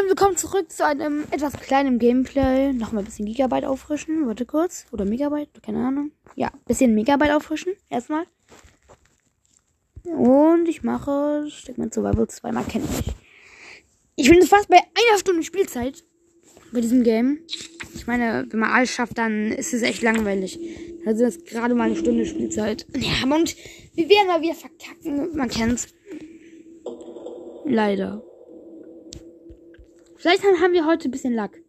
und willkommen zurück zu einem etwas kleinen Gameplay. Nochmal ein bisschen Gigabyte auffrischen. Warte kurz. Oder Megabyte, keine Ahnung. Ja, bisschen Megabyte auffrischen. Erstmal. Und ich mache Stickman Survival zweimal kenne ich. Ich bin fast bei einer Stunde Spielzeit bei diesem Game. Ich meine, wenn man alles schafft, dann ist es echt langweilig. Also das ist gerade mal eine Stunde Spielzeit. Ja, und wir werden mal wieder verkacken. Man kennt's. Leider. Vielleicht haben wir heute ein bisschen Lack.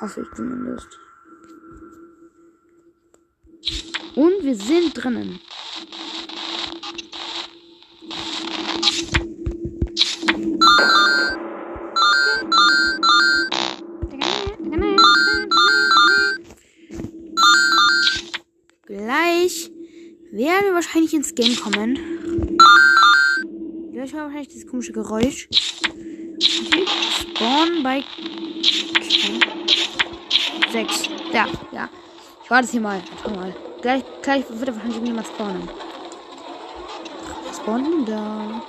Hoffe ich zumindest. Und wir sind drinnen. Gleich werden wir wahrscheinlich ins Game kommen. Gleich war wahrscheinlich dieses komische Geräusch. Spawn bei 6. Ja, ja. Ich warte hier mal. Warte mal. Gleich, gleich wird er wahrscheinlich irgendjemand spawnen. Denn da?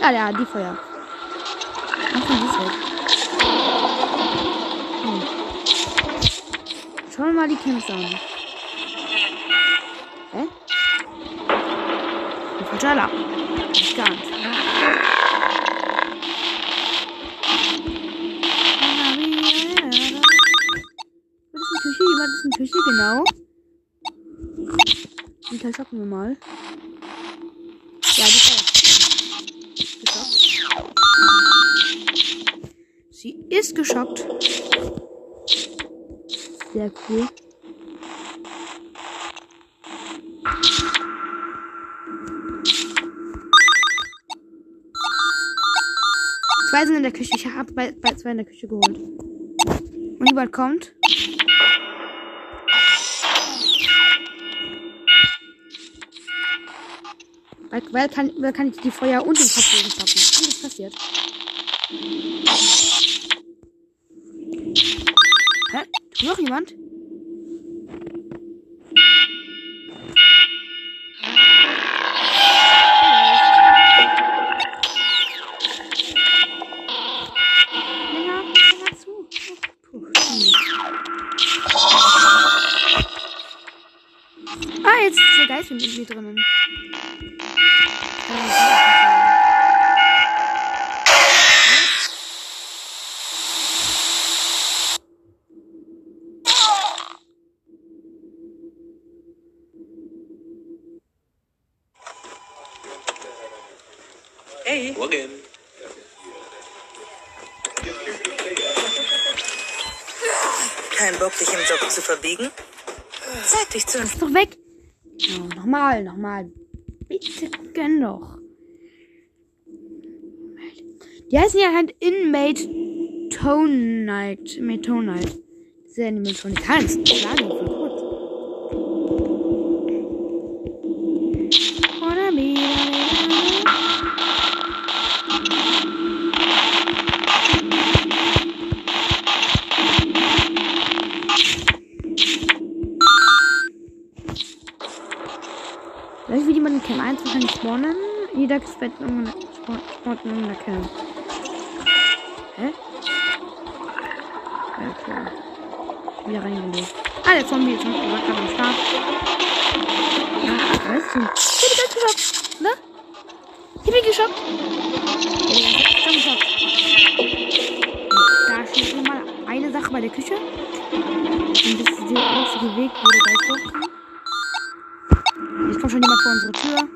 Ja, ja, die Feuer. Ach, die ist weg. Hm. Schauen wir mal die Camps an. Hä? Ein Alarm. Nicht ganz. Ist eine Küche, genau. Den Teil schaffen wir mal. Ja, die. Sie ist geschockt. Sehr cool. Zwei sind in der Küche. Ich habe bei zwei in der Küche geholt. Und jemand kommt. Weil, weil, kann, kann ich die Feuer und den Kopfbogen stoppen. Und das passiert. Hä? Noch jemand? Zu verbiegen? Zeig dich zu. Ist doch weg. Oh, nochmal, nochmal. Bitte gönn doch. Die heißen ja halt Inmate Tone Night. Inmate Tone Night. Diese Animatronik. Hans, schlagen voll kurz. Vielleicht will jemand in Cam 1 wahrscheinlich spawnen. Jeder in irgendeiner Cam. Hä? Ja, klar. Wieder reingelegt. Ah, der Zombie ist noch gerade am Start. Ja, weißt du. Ich bin ganz geschockt. Ne? Ich bin geschockt. Ja, ich bin geschockt. Da steht nur mal eine Sache bei der Küche. Und das ist der einzige Weg, wo der Geist durchkommt. Kommt schon jemand vor unsere Tür.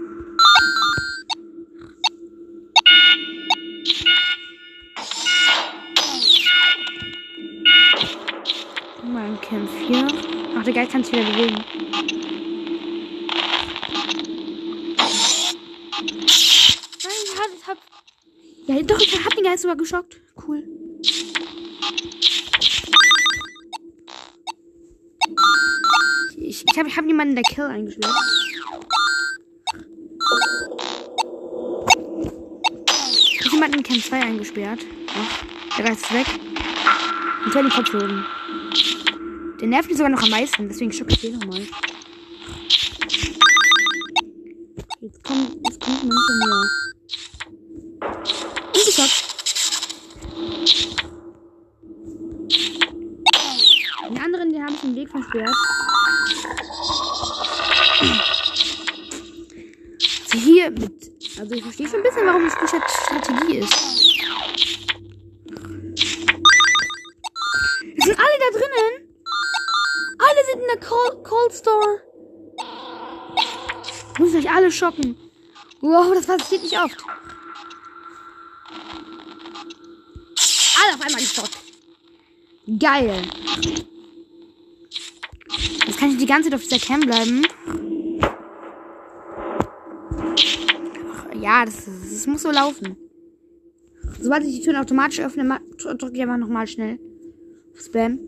Mal ein Camp 4. Ach, der Geist kann sich wieder bewegen. Nein, ich hab, ich hab. Ja, doch, ich hab den Geist sogar geschockt. Cool. Ich, ich habe ich hab jemanden in der Kill eingeschwört. Camp 2 eingesperrt. Ach, der Geist ist weg. Und soll den Kopf hören. Der nervt mich sogar noch am meisten, deswegen schocke ich den nochmal. Jetzt kommt, jetzt kommt man hinter mir. Und geschockt. Den anderen, den habe ich den Weg versperrt. Also hier mit, also ich verstehe Muss euch alle schocken. Wow, das passiert nicht oft. Alle auf einmal gestoppt. Geil. Jetzt kann ich die ganze Zeit auf dieser Cam bleiben. Ja, das, das muss so laufen. Sobald ich die Türen automatisch öffne, drücke ich einfach nochmal schnell Spam.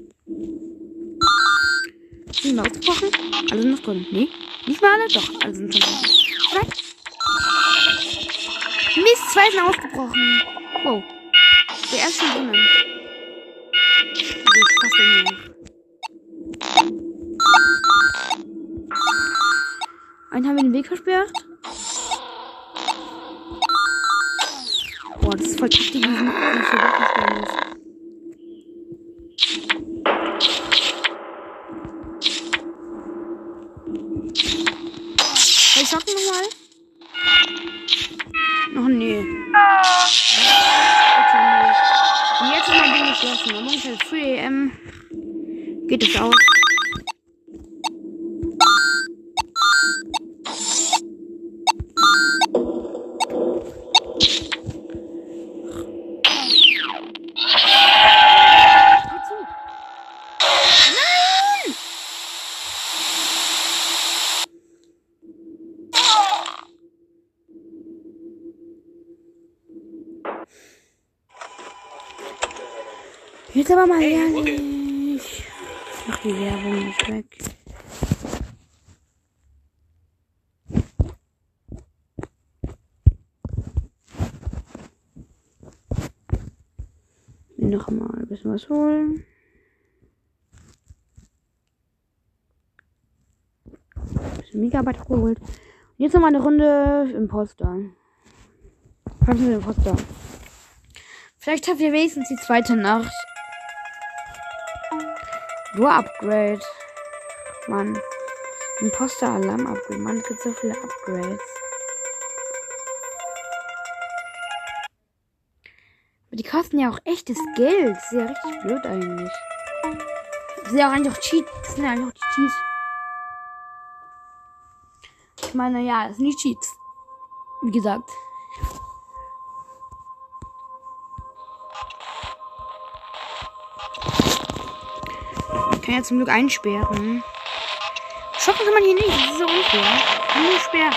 Sind wir ausgebrochen? Alle sind noch drin. Nee, nicht mal alle? Doch, alle sind schon drin. Oder? Mist, zwei sind ausgebrochen. Wow. Der erste drinnen. Also, passe mir noch. Einen haben wir den Weg versperrt. Boah, das ist voll taktisch, wie ich hier Waffen stellen muss. Ich schocken nochmal? Noch nee. Und jetzt mein Ding geschlossen. Am Morgen ist 3 am. Geht es aus. Jetzt aber mal ehrlich. Mach die Werbung nicht weg. Mir noch mal ein bisschen was holen. Ein bisschen Megabyte geholt. Und jetzt noch mal eine Runde Imposter. Was ist Imposter? Vielleicht habt ihr wenigstens die zweite Nacht. Nur Upgrade. Mann. Imposter Alarm Upgrade. Mann, es gibt so viele Upgrades. Aber die kosten ja auch echtes Geld. Das ist ja richtig blöd eigentlich. Das sind ja auch eigentlich auch Cheat. Das sind ja eigentlich auch die Cheats. Ich meine, ja, das sind die Cheats. Wie gesagt. Kann ja zum Glück einsperren. Schocken kann man hier nicht, das ist so unfair. Nur sperren.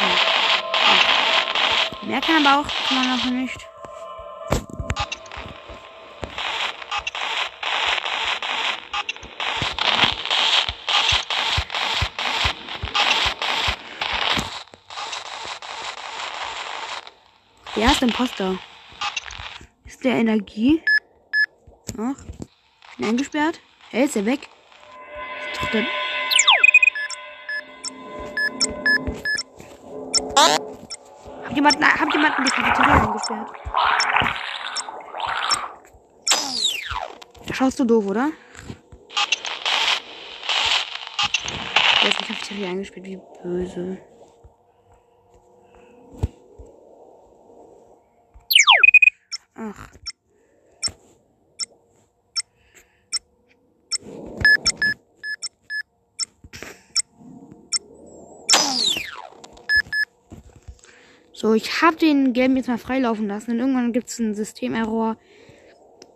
Mehr kann aber auch kann man auch nicht. Der erste Imposter. Ist der Energie? Ach. Bin eingesperrt. Hey, ist er weg? Der. Hab jemanden, hab jemanden die Cafeteria eingesperrt? Da schaust du doof, oder? Der ist die Cafeteria eingesperrt, wie böse. So, ich habe den gelben jetzt mal freilaufen lassen. Und irgendwann gibt es einen Systemerror.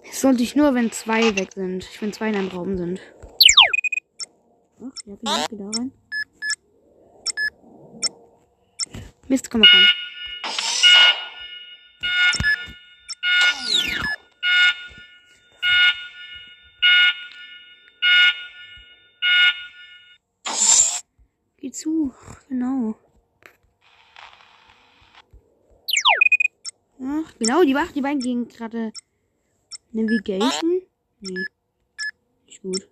Es sollte ich nur, wenn zwei weg sind. Wenn zwei in einem Raum sind. Ach, ja, bin ich da rein. Mist, komm mal rein. Geh zu, genau. Ach, genau, die, Wacht, die beiden gehen gerade Navigation. Nee. Nicht gut.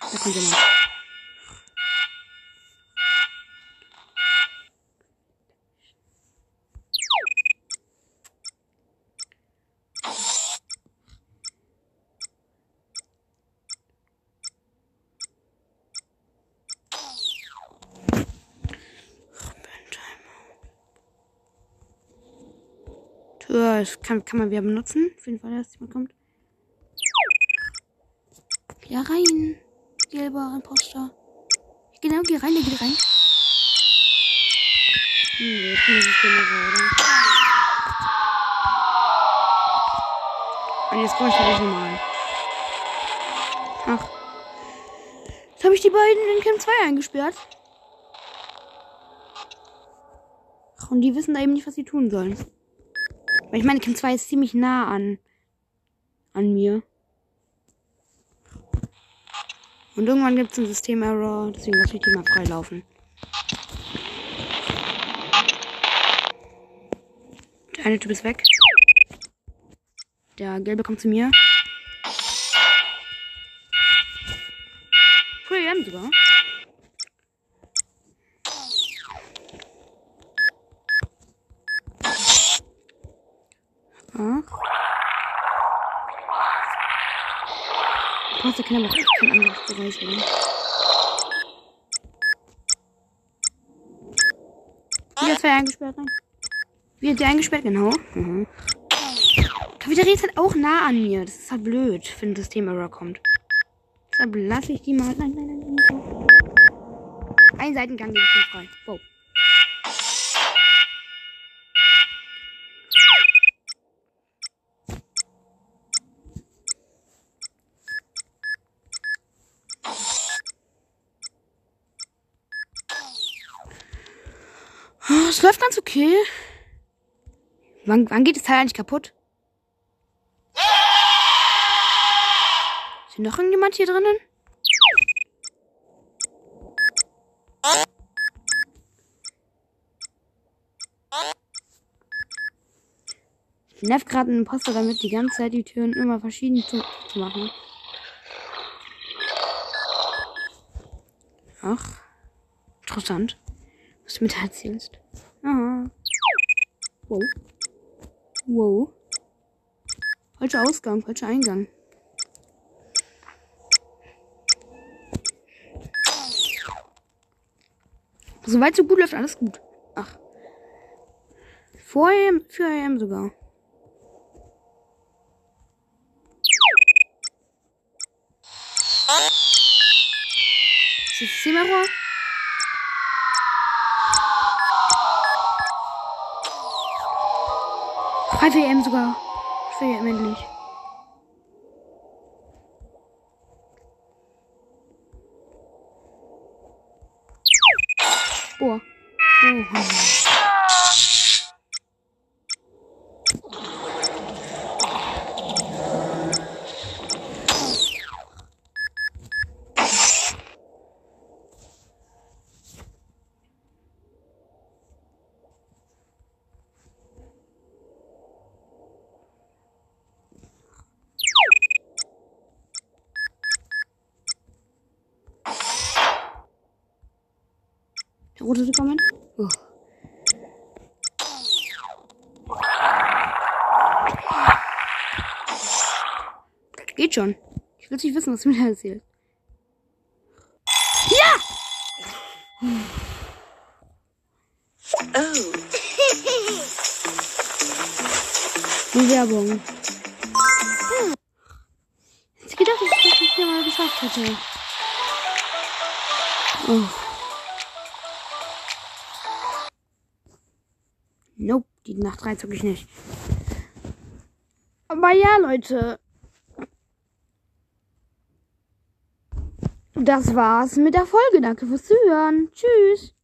Da kommt jemand. Äh, das kann, kann man wieder benutzen. Auf jeden Fall, dass jemand kommt. Da rein. Gelber Imposter. Genau, geh rein, der geht rein. Hm, jetzt muss ich den? Und jetzt brauche ich das nochmal. Ach. Jetzt habe ich die beiden in Camp 2 eingesperrt. Ach, und die wissen da eben nicht, was sie tun sollen. Weil ich meine, Camp 2 ist ziemlich nah an, an mir. Und irgendwann gibt es einen System-Error, deswegen lasse ich die mal freilaufen. Der eine Typ ist weg. Der gelbe kommt zu mir. AM sogar. Ach. Passt, kann aber kein anderes Bereich werden. Wieder zwei eingesperrt, nein. Wieder die eingesperrt, genau. Mhm. Cafeteria ist halt auch nah an mir. Das ist halt blöd, wenn ein System-Error kommt. Deshalb lasse ich die mal. Nein, nein, nein, nein. Ein Seitengang geht schon frei. Wow. Es läuft ganz okay. Wann, wann geht das Teil eigentlich kaputt? Ist hier noch irgendjemand hier drinnen? Ich nerv gerade einen Imposter damit, die ganze Zeit die Türen immer verschieden zu, zu machen. Ach, interessant, was du mir da erzählst. Aha. Wow. Wow. Falscher Ausgang, falscher Eingang. Soweit so gut läuft alles gut. Ach. Vor AM, für AM sogar. Ist das Systemerror? AM sogar. Für AM endlich. Boah. Oh. Rote Superman. Oh. Geht schon. Ich will nicht wissen, was du mir da erzählst. Oh, Die Werbung. Ich gedacht, dass ich das hier mal geschafft hätte. Oh. Die Nacht 3 zog ich nicht. Aber ja, Leute. Das war's mit der Folge. Danke fürs Zuhören. Tschüss.